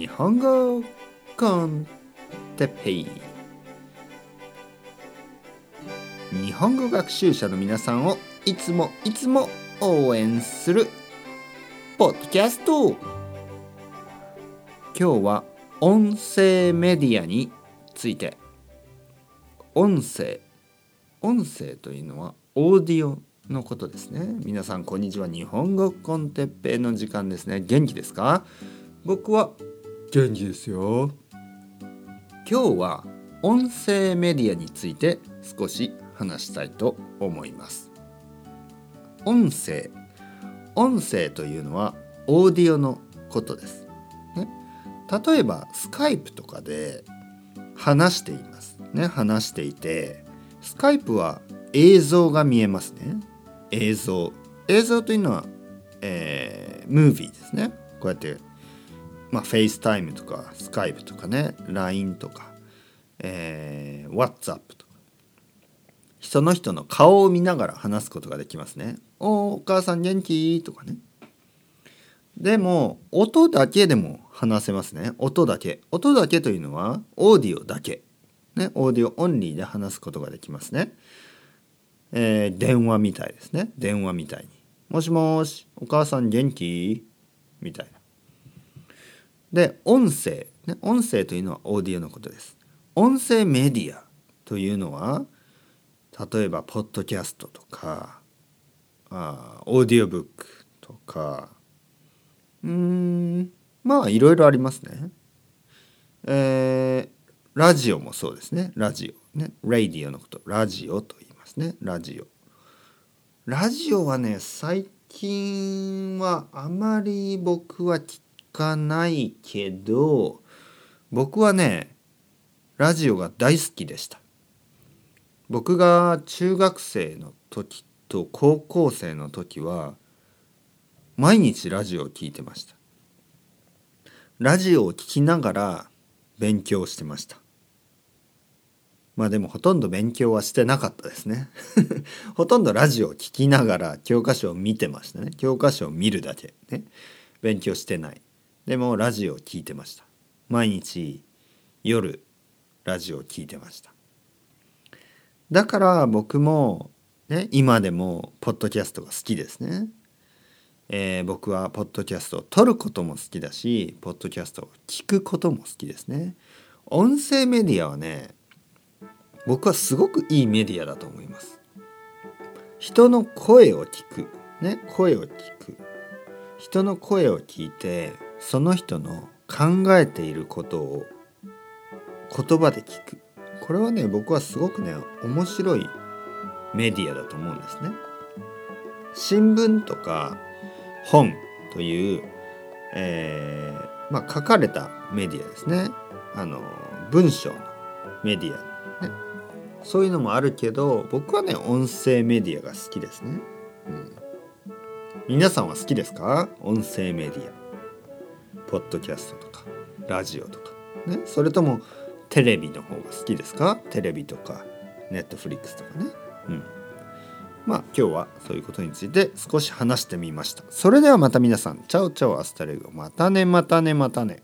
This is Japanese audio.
日本語コンテペイ。日本語学習者の皆さんをいつもいつも応援するポッドキャスト。今日は音声メディアについて。音声。音声というのはオーディオのことですね。皆さんこんにちは。日本語コンテッペイの時間ですね。元気ですか？僕は元気ですよ。今日は音声メディアについて少し話したいと思います。音声。音声というのはオーディオのことです、ね、例えばスカイプとかで話しています。ね。話していてスカイプは映像が見えますね。映像。映像というのは、えー、ムービーですね。こうやってまあ、 FaceTime とか Skype とかね LINE とか、えー、WhatsApp とかその人の顔を見ながら話すことができますね。おお母さん元気？とかね。でも音だけでも話せますね。音だけ。音だけというのはオーディオだけ。ね、 audio only で話すことができますね。えー、電話みたいですね。電話みたいに。もしもし、お母さん元気？みたいな。で音声、ね、音声というのはオーディオのことです。音声メディアというのは例えばポッドキャストとかあオーディオブックとかうんまあいろいろありますね。えー、ラジオもそうですね。ラジオねラディオのことラジオと言いますね。ラジオ。ラジオはね最近はあまり僕は聞かないけど僕はねラジオが大好きでした。僕が中学生の時と高校生の時は毎日ラジオを聴いてました。ラジオを聴きながら勉強してました。まあでもほとんど勉強はしてなかったですね。ほとんどラジオを聴きながら教科書を見てましたね。教科書を見るだけね。勉強してない。でもラジオを聴いてました。毎日夜ラジオを聴いてました。だから僕もね今でもポッドキャストが好きですね。えー、僕はポッドキャストを撮ることも好きだしポッドキャストを聞くことも好きですね。音声メディアはね僕はすごくいいメディアだと思います。人の声を聞く。ね声を聞く。人の声を聞いてその人の考えていることを言葉で聞くこれはね僕はすごくね面白いメディアだと思うんですね。新聞とか本という、えー、まあ、書かれたメディアですねあの文章のメディア、ね、そういうのもあるけど僕はね音声メディアが好きですね。うん、皆さんは好きですか？音声メディア。ポッドキャストとかラジオとか。ねそれともテレビの方が好きですか？テレビとか Netflix とかね。うん。まあ今日はそういうことについて少し話してみました。それではまた皆さん。 chao chao hasta luego またねまたねまたね